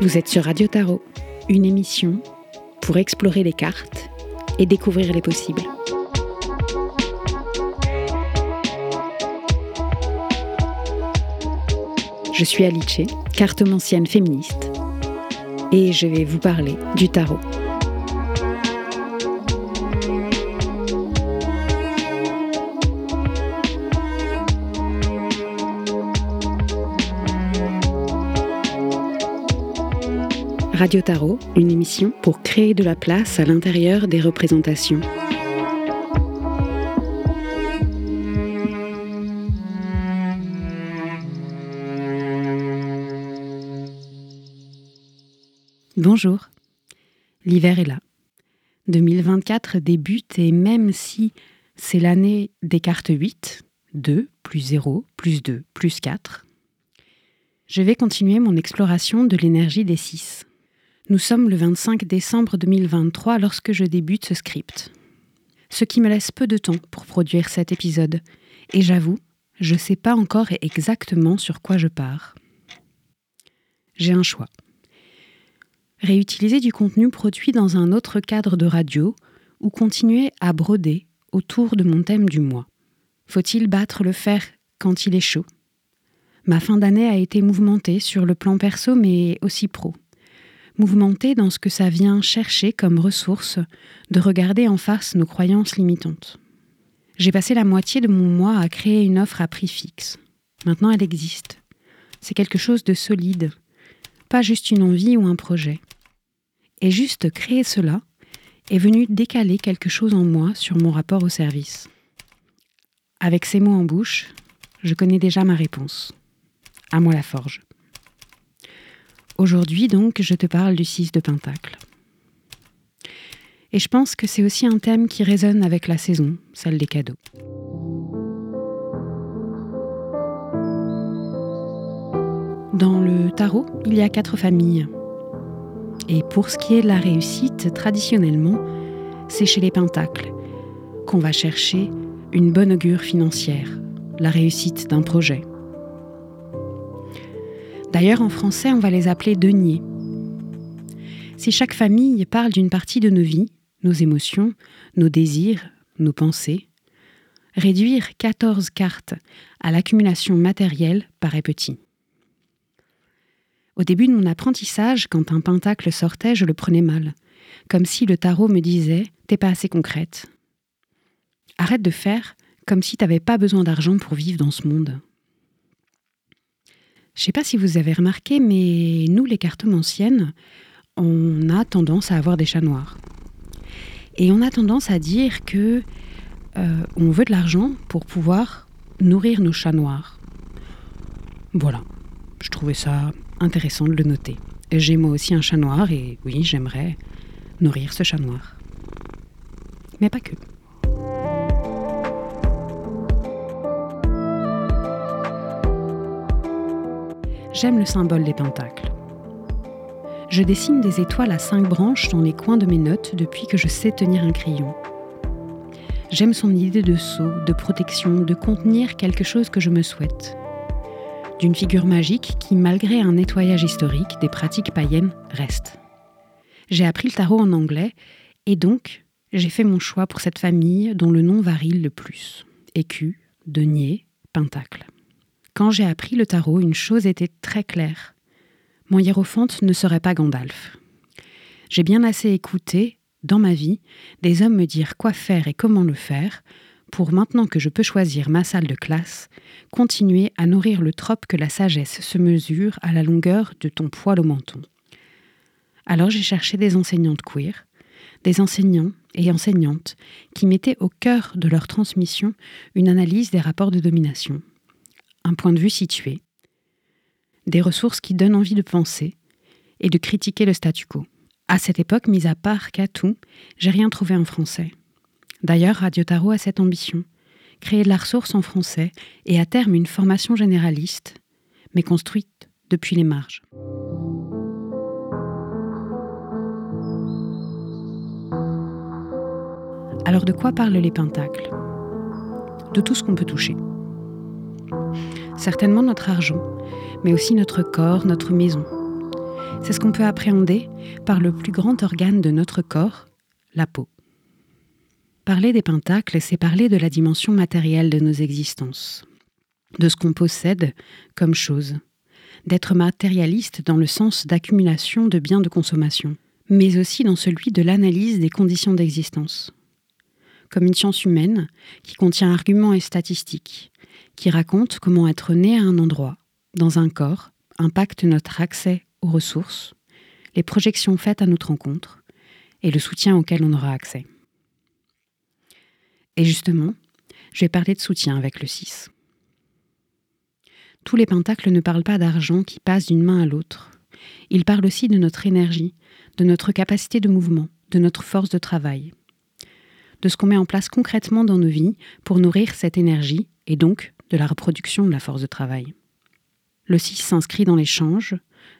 Vous êtes sur Radio Tarot, une émission pour explorer les cartes et découvrir les possibles. Je suis Alice, cartomancienne féministe, et je vais vous parler du tarot. Radio Tarot, une émission pour créer de la place à l'intérieur des représentations. Bonjour, l'hiver est là. 2024 débute et même si c'est l'année des cartes 8, 2 plus 0 plus 2 plus 4, je vais continuer mon exploration de l'énergie des 6. Nous sommes le 25 décembre 2023 lorsque je débute ce script. Ce qui me laisse peu de temps pour produire cet épisode. Et j'avoue, je ne sais pas encore exactement sur quoi je pars. J'ai un choix. Réutiliser du contenu produit dans un autre cadre de radio ou continuer à broder autour de mon thème du mois. Faut-il battre le fer quand il est chaud? Ma fin d'année a été mouvementée sur le plan perso mais aussi pro mouvementé dans ce que ça vient chercher comme ressource de regarder en face nos croyances limitantes. J'ai passé la moitié de mon mois à créer une offre à prix fixe. Maintenant, elle existe. C'est quelque chose de solide, pas juste une envie ou un projet. Et juste créer cela est venu décaler quelque chose en moi sur mon rapport au service. Avec ces mots en bouche, je connais déjà ma réponse. À moi la forge. Aujourd'hui, donc, je te parle du 6 de Pentacle. Et je pense que c'est aussi un thème qui résonne avec la saison, celle des cadeaux. Dans le tarot, il y a quatre familles. Et pour ce qui est de la réussite, traditionnellement, c'est chez les pentacles qu'on va chercher une bonne augure financière, la réussite d'un projet, D'ailleurs, en français, on va les appeler deniers. Si chaque famille parle d'une partie de nos vies, nos émotions, nos désirs, nos pensées, réduire 14 cartes à l'accumulation matérielle paraît petit. Au début de mon apprentissage, quand un pentacle sortait, je le prenais mal, comme si le tarot me disait T'es pas assez concrète. Arrête de faire comme si t'avais pas besoin d'argent pour vivre dans ce monde. Je ne sais pas si vous avez remarqué, mais nous, les cartomanciennes, on a tendance à avoir des chats noirs. Et on a tendance à dire que euh, on veut de l'argent pour pouvoir nourrir nos chats noirs. Voilà, je trouvais ça intéressant de le noter. J'ai moi aussi un chat noir et oui, j'aimerais nourrir ce chat noir. Mais pas que. J'aime le symbole des pentacles. Je dessine des étoiles à cinq branches dans les coins de mes notes depuis que je sais tenir un crayon. J'aime son idée de saut, de protection, de contenir quelque chose que je me souhaite. D'une figure magique qui, malgré un nettoyage historique des pratiques païennes, reste. J'ai appris le tarot en anglais et donc j'ai fait mon choix pour cette famille dont le nom varie le plus. Écu, denier, pentacle. Quand j'ai appris le tarot, une chose était très claire. Mon hiérophante ne serait pas Gandalf. J'ai bien assez écouté, dans ma vie, des hommes me dire quoi faire et comment le faire, pour maintenant que je peux choisir ma salle de classe, continuer à nourrir le trope que la sagesse se mesure à la longueur de ton poil au menton. Alors j'ai cherché des enseignantes queer, des enseignants et enseignantes qui mettaient au cœur de leur transmission une analyse des rapports de domination, un point de vue situé, des ressources qui donnent envie de penser et de critiquer le statu quo. À cette époque, mis à part Catou, j'ai rien trouvé en français. D'ailleurs, Radio Tarot a cette ambition, créer de la ressource en français et à terme une formation généraliste, mais construite depuis les marges. Alors de quoi parlent les pentacles? De tout ce qu'on peut toucher certainement notre argent, mais aussi notre corps, notre maison. C'est ce qu'on peut appréhender par le plus grand organe de notre corps, la peau. Parler des pentacles, c'est parler de la dimension matérielle de nos existences, de ce qu'on possède comme chose, d'être matérialiste dans le sens d'accumulation de biens de consommation, mais aussi dans celui de l'analyse des conditions d'existence. Comme une science humaine qui contient arguments et statistiques, qui raconte comment être né à un endroit, dans un corps, impacte notre accès aux ressources, les projections faites à notre rencontre et le soutien auquel on aura accès. Et justement, je vais parler de soutien avec le 6. Tous les pentacles ne parlent pas d'argent qui passe d'une main à l'autre. Ils parlent aussi de notre énergie, de notre capacité de mouvement, de notre force de travail, de ce qu'on met en place concrètement dans nos vies pour nourrir cette énergie et donc de la reproduction de la force de travail. Le 6 s'inscrit dans l'échange,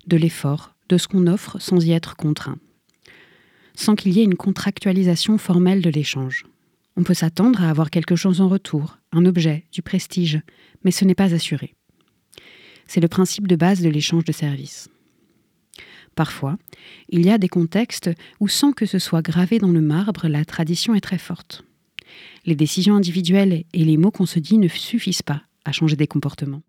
de l'effort, de ce qu'on offre sans y être contraint, sans qu'il y ait une contractualisation formelle de l'échange. On peut s'attendre à avoir quelque chose en retour, un objet, du prestige, mais ce n'est pas assuré. C'est le principe de base de l'échange de services. Parfois, il y a des contextes où sans que ce soit gravé dans le marbre, la tradition est très forte. Les décisions individuelles et les mots qu'on se dit ne suffisent pas à changer des comportements.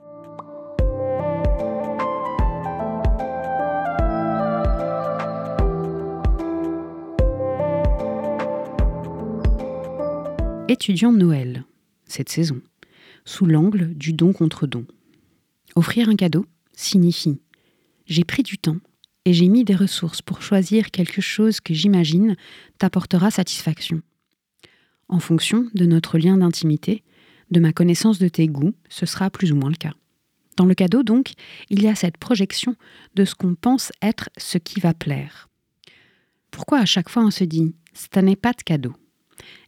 Étudions Noël, cette saison, sous l'angle du don contre don. Offrir un cadeau signifie j'ai pris du temps et j'ai mis des ressources pour choisir quelque chose que j'imagine t'apportera satisfaction. En fonction de notre lien d'intimité, de ma connaissance de tes goûts, ce sera plus ou moins le cas. Dans le cadeau, donc, il y a cette projection de ce qu'on pense être ce qui va plaire. Pourquoi à chaque fois on se dit ⁇ ça n'est pas de cadeau ?⁇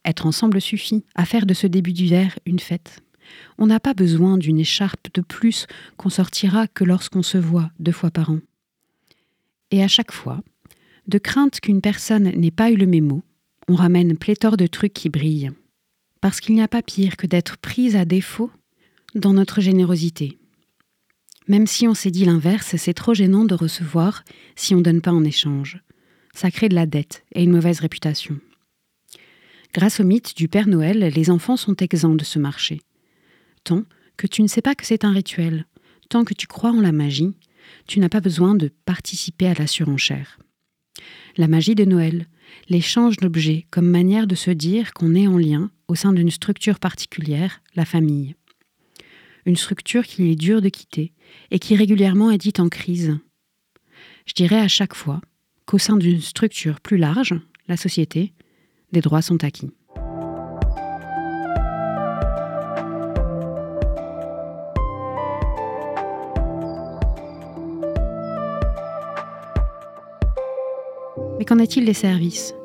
être ensemble suffit à faire de ce début d'hiver une fête. On n'a pas besoin d'une écharpe de plus qu'on sortira que lorsqu'on se voit deux fois par an. Et à chaque fois, de crainte qu'une personne n'ait pas eu le mémo, on ramène pléthore de trucs qui brillent. Parce qu'il n'y a pas pire que d'être prise à défaut dans notre générosité. Même si on s'est dit l'inverse, c'est trop gênant de recevoir si on ne donne pas en échange. Ça crée de la dette et une mauvaise réputation. Grâce au mythe du Père Noël, les enfants sont exempts de ce marché. Tant que tu ne sais pas que c'est un rituel, tant que tu crois en la magie, tu n'as pas besoin de participer à la surenchère. La magie de Noël, l'échange d'objets comme manière de se dire qu'on est en lien au sein d'une structure particulière, la famille. Une structure qu'il est dur de quitter et qui régulièrement est dite en crise. Je dirais à chaque fois qu'au sein d'une structure plus large, la société, des droits sont acquis. Qu'en est-il des services?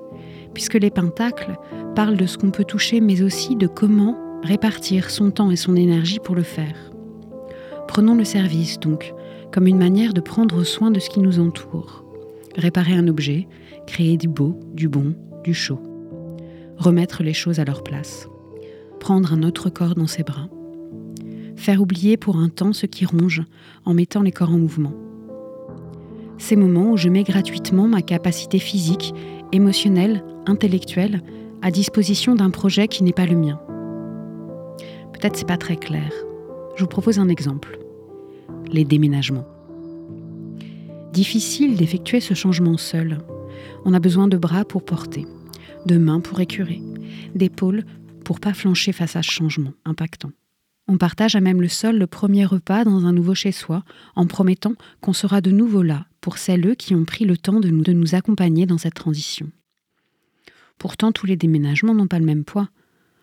Puisque les pentacles parlent de ce qu'on peut toucher, mais aussi de comment répartir son temps et son énergie pour le faire. Prenons le service, donc, comme une manière de prendre soin de ce qui nous entoure. Réparer un objet, créer du beau, du bon, du chaud remettre les choses à leur place, prendre un autre corps dans ses bras, faire oublier pour un temps ce qui ronge en mettant les corps en mouvement. Ces moments où je mets gratuitement ma capacité physique, émotionnelle, intellectuelle à disposition d'un projet qui n'est pas le mien. Peut-être c'est pas très clair. Je vous propose un exemple. Les déménagements. Difficile d'effectuer ce changement seul. On a besoin de bras pour porter de mains pour écurer, d'épaules pour pas flancher face à ce changement impactant. On partage à même le sol le premier repas dans un nouveau chez-soi, en promettant qu'on sera de nouveau là pour celles qui ont pris le temps de nous, accompagner dans cette transition. Pourtant, tous les déménagements n'ont pas le même poids,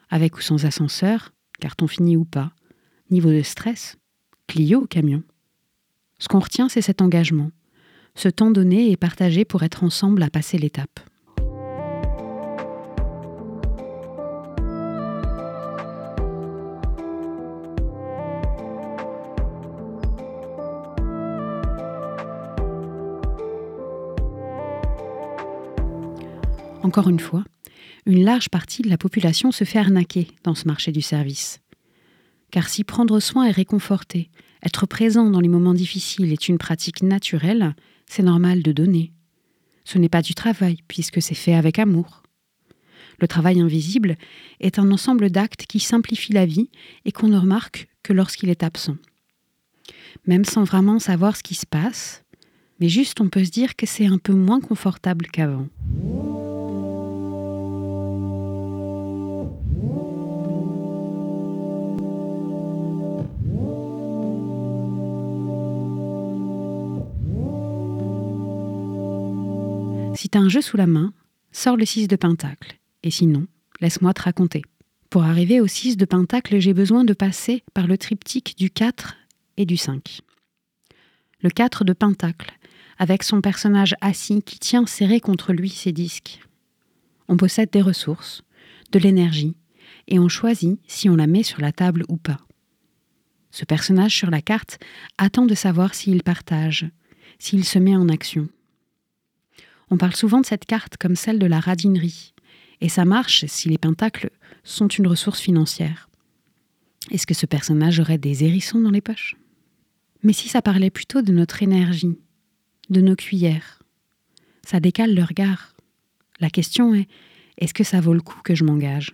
avec ou sans ascenseur, carton fini ou pas, niveau de stress, Clio ou camion. Ce qu'on retient, c'est cet engagement, ce temps donné et partagé pour être ensemble à passer l'étape. Encore une fois, une large partie de la population se fait arnaquer dans ce marché du service. Car si prendre soin est réconforté, être présent dans les moments difficiles est une pratique naturelle, c'est normal de donner. Ce n'est pas du travail, puisque c'est fait avec amour. Le travail invisible est un ensemble d'actes qui simplifient la vie et qu'on ne remarque que lorsqu'il est absent. Même sans vraiment savoir ce qui se passe, mais juste on peut se dire que c'est un peu moins confortable qu'avant. Si t'as un jeu sous la main, sors le 6 de Pentacle. Et sinon, laisse-moi te raconter. Pour arriver au 6 de Pentacle, j'ai besoin de passer par le triptyque du 4 et du 5. Le 4 de Pentacle, avec son personnage assis qui tient serré contre lui ses disques. On possède des ressources, de l'énergie, et on choisit si on la met sur la table ou pas. Ce personnage sur la carte attend de savoir s'il partage, s'il se met en action. On parle souvent de cette carte comme celle de la radinerie, et ça marche si les pentacles sont une ressource financière. Est-ce que ce personnage aurait des hérissons dans les poches? Mais si ça parlait plutôt de notre énergie, de nos cuillères, ça décale le regard. La question est, est-ce que ça vaut le coup que je m'engage?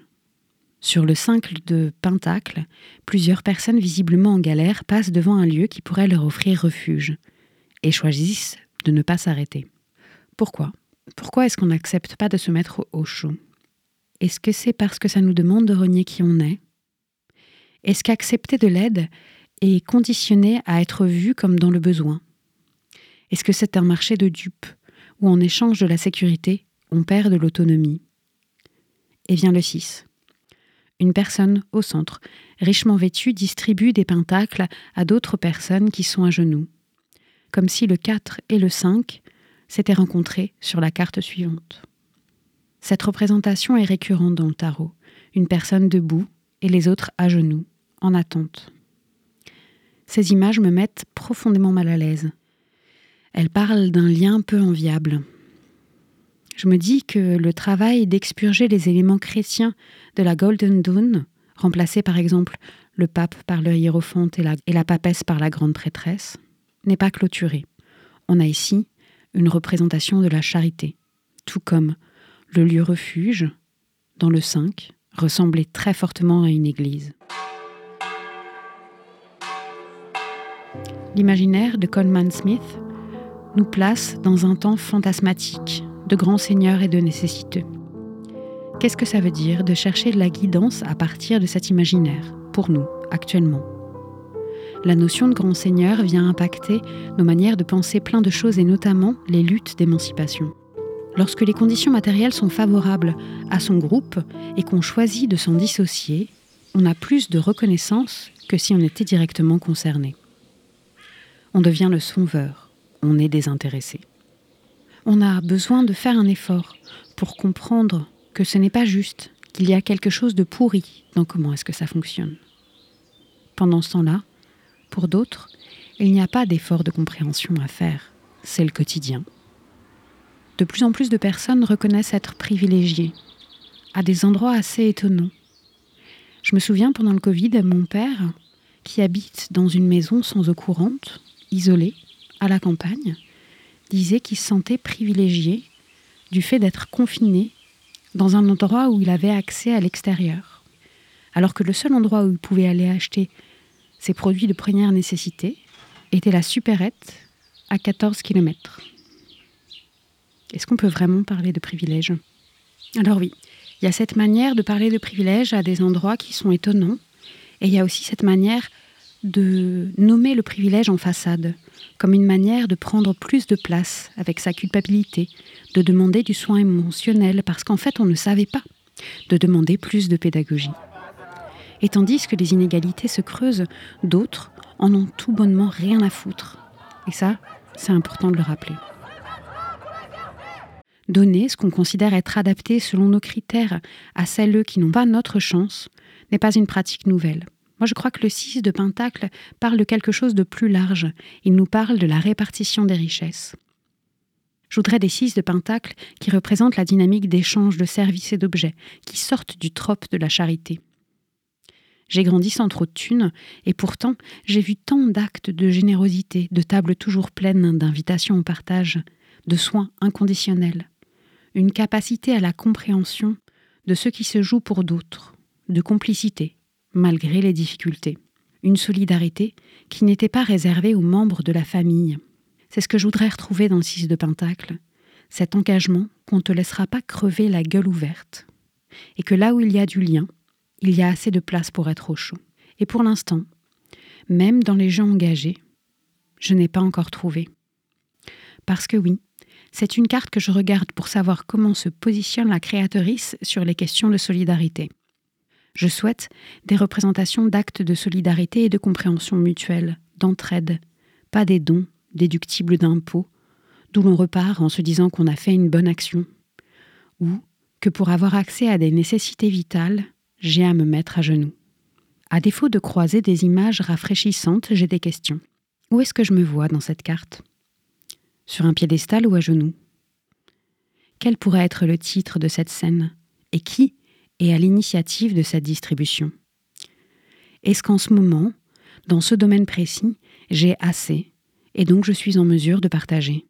Sur le 5 de Pentacle, plusieurs personnes visiblement en galère passent devant un lieu qui pourrait leur offrir refuge et choisissent de ne pas s'arrêter. Pourquoi? Pourquoi est-ce qu'on n'accepte pas de se mettre au chaud? Est-ce que c'est parce que ça nous demande de renier qui on est? Est-ce qu'accepter de l'aide est conditionné à être vu comme dans le besoin? Est-ce que c'est un marché de dupes où en échange de la sécurité, on perd de l'autonomie? Et vient le 6. Une personne au centre, richement vêtue, distribue des pentacles à d'autres personnes qui sont à genoux. Comme si le 4 et le 5 s'étaient rencontrés sur la carte suivante. Cette représentation est récurrente dans le tarot, une personne debout et les autres à genoux, en attente. Ces images me mettent profondément mal à l'aise. Elles parlent d'un lien peu enviable. Je me dis que le travail d'expurger les éléments chrétiens de la Golden Dawn, remplacer par exemple le pape par le hiérophante et la, et la papesse par la grande prêtresse, n'est pas clôturé. On a ici une représentation de la charité, tout comme le lieu refuge, dans le 5, ressemblait très fortement à une église. L'imaginaire de Coleman Smith nous place dans un temps fantasmatique, de grands seigneurs et de nécessiteux. Qu'est-ce que ça veut dire de chercher de la guidance à partir de cet imaginaire, pour nous, actuellement? La notion de grand seigneur vient impacter nos manières de penser plein de choses et notamment les luttes d'émancipation. Lorsque les conditions matérielles sont favorables à son groupe et qu'on choisit de s'en dissocier, on a plus de reconnaissance que si on était directement concerné. On devient le sauveur, on est désintéressé. On a besoin de faire un effort pour comprendre que ce n'est pas juste, qu'il y a quelque chose de pourri dans comment est-ce que ça fonctionne. Pendant ce temps-là, pour d'autres, il n'y a pas d'effort de compréhension à faire, c'est le quotidien. De plus en plus de personnes reconnaissent être privilégiées, à des endroits assez étonnants. Je me souviens pendant le Covid, mon père, qui habite dans une maison sans eau courante, isolée, à la campagne, disait qu'il se sentait privilégié du fait d'être confiné dans un endroit où il avait accès à l'extérieur, alors que le seul endroit où il pouvait aller acheter ces produits de première nécessité étaient la supérette à 14 km. Est-ce qu'on peut vraiment parler de privilèges? Alors oui, il y a cette manière de parler de privilèges à des endroits qui sont étonnants, et il y a aussi cette manière de nommer le privilège en façade, comme une manière de prendre plus de place avec sa culpabilité, de demander du soin émotionnel parce qu'en fait on ne savait pas, de demander plus de pédagogie. Et tandis que les inégalités se creusent, d'autres en ont tout bonnement rien à foutre. Et ça, c'est important de le rappeler. Donner ce qu'on considère être adapté selon nos critères à celles qui n'ont pas notre chance n'est pas une pratique nouvelle. Moi, je crois que le 6 de Pentacle parle de quelque chose de plus large. Il nous parle de la répartition des richesses. Je voudrais des 6 de Pentacle qui représentent la dynamique d'échange de services et d'objets, qui sortent du trope de la charité. J'ai grandi sans trop de thunes, et pourtant j'ai vu tant d'actes de générosité, de tables toujours pleines d'invitations au partage, de soins inconditionnels, une capacité à la compréhension de ce qui se joue pour d'autres, de complicité, malgré les difficultés, une solidarité qui n'était pas réservée aux membres de la famille. C'est ce que je voudrais retrouver dans le 6 de Pentacle, cet engagement qu'on ne te laissera pas crever la gueule ouverte, et que là où il y a du lien, il y a assez de place pour être au chaud. Et pour l'instant, même dans les gens engagés, je n'ai pas encore trouvé. Parce que oui, c'est une carte que je regarde pour savoir comment se positionne la créatrice sur les questions de solidarité. Je souhaite des représentations d'actes de solidarité et de compréhension mutuelle, d'entraide, pas des dons déductibles d'impôts, d'où l'on repart en se disant qu'on a fait une bonne action, ou que pour avoir accès à des nécessités vitales, j'ai à me mettre à genoux. À défaut de croiser des images rafraîchissantes, j'ai des questions. Où est-ce que je me vois dans cette carte? Sur un piédestal ou à genoux? Quel pourrait être le titre de cette scène? Et qui est à l'initiative de cette distribution? Est-ce qu'en ce moment, dans ce domaine précis, j'ai assez et donc je suis en mesure de partager?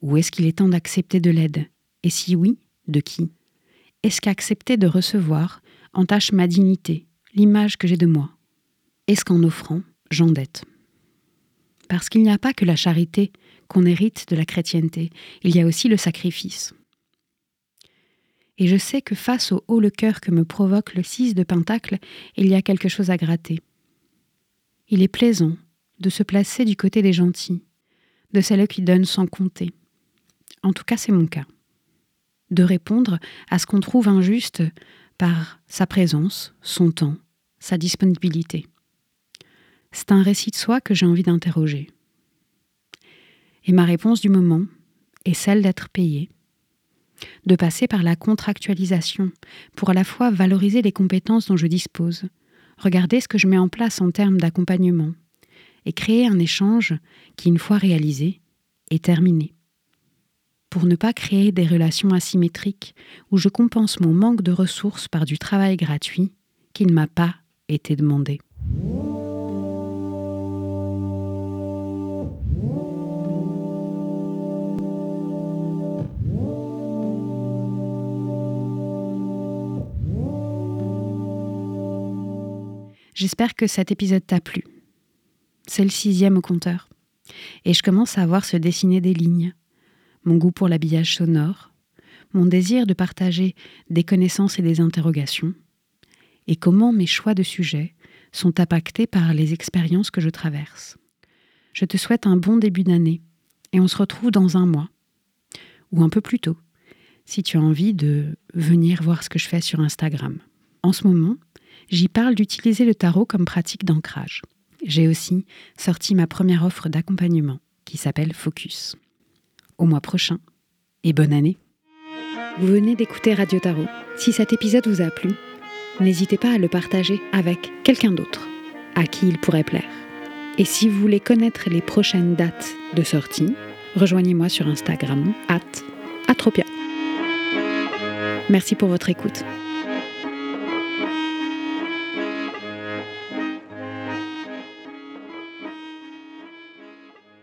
Ou est-ce qu'il est temps d'accepter de l'aide? Et si oui, de qui? Est-ce qu'accepter de recevoir entache ma dignité, l'image que j'ai de moi Est-ce qu'en offrant, j'endette Parce qu'il n'y a pas que la charité qu'on hérite de la chrétienté, il y a aussi le sacrifice. Et je sais que face au haut le cœur que me provoque le 6 de Pentacle, il y a quelque chose à gratter. Il est plaisant de se placer du côté des gentils, de celles qui donnent sans compter. En tout cas, c'est mon cas. De répondre à ce qu'on trouve injuste par sa présence, son temps, sa disponibilité. C'est un récit de soi que j'ai envie d'interroger. Et ma réponse du moment est celle d'être payé, de passer par la contractualisation pour à la fois valoriser les compétences dont je dispose, regarder ce que je mets en place en termes d'accompagnement, et créer un échange qui, une fois réalisé, est terminé pour ne pas créer des relations asymétriques où je compense mon manque de ressources par du travail gratuit qui ne m'a pas été demandé. J'espère que cet épisode t'a plu. C'est le sixième au compteur. Et je commence à voir se dessiner des lignes mon goût pour l'habillage sonore, mon désir de partager des connaissances et des interrogations, et comment mes choix de sujets sont impactés par les expériences que je traverse. Je te souhaite un bon début d'année, et on se retrouve dans un mois, ou un peu plus tôt, si tu as envie de venir voir ce que je fais sur Instagram. En ce moment, j'y parle d'utiliser le tarot comme pratique d'ancrage. J'ai aussi sorti ma première offre d'accompagnement qui s'appelle Focus au mois prochain. Et bonne année. Vous venez d'écouter Radio Tarot. Si cet épisode vous a plu, n'hésitez pas à le partager avec quelqu'un d'autre à qui il pourrait plaire. Et si vous voulez connaître les prochaines dates de sortie, rejoignez-moi sur Instagram, at Atropia. Merci pour votre écoute.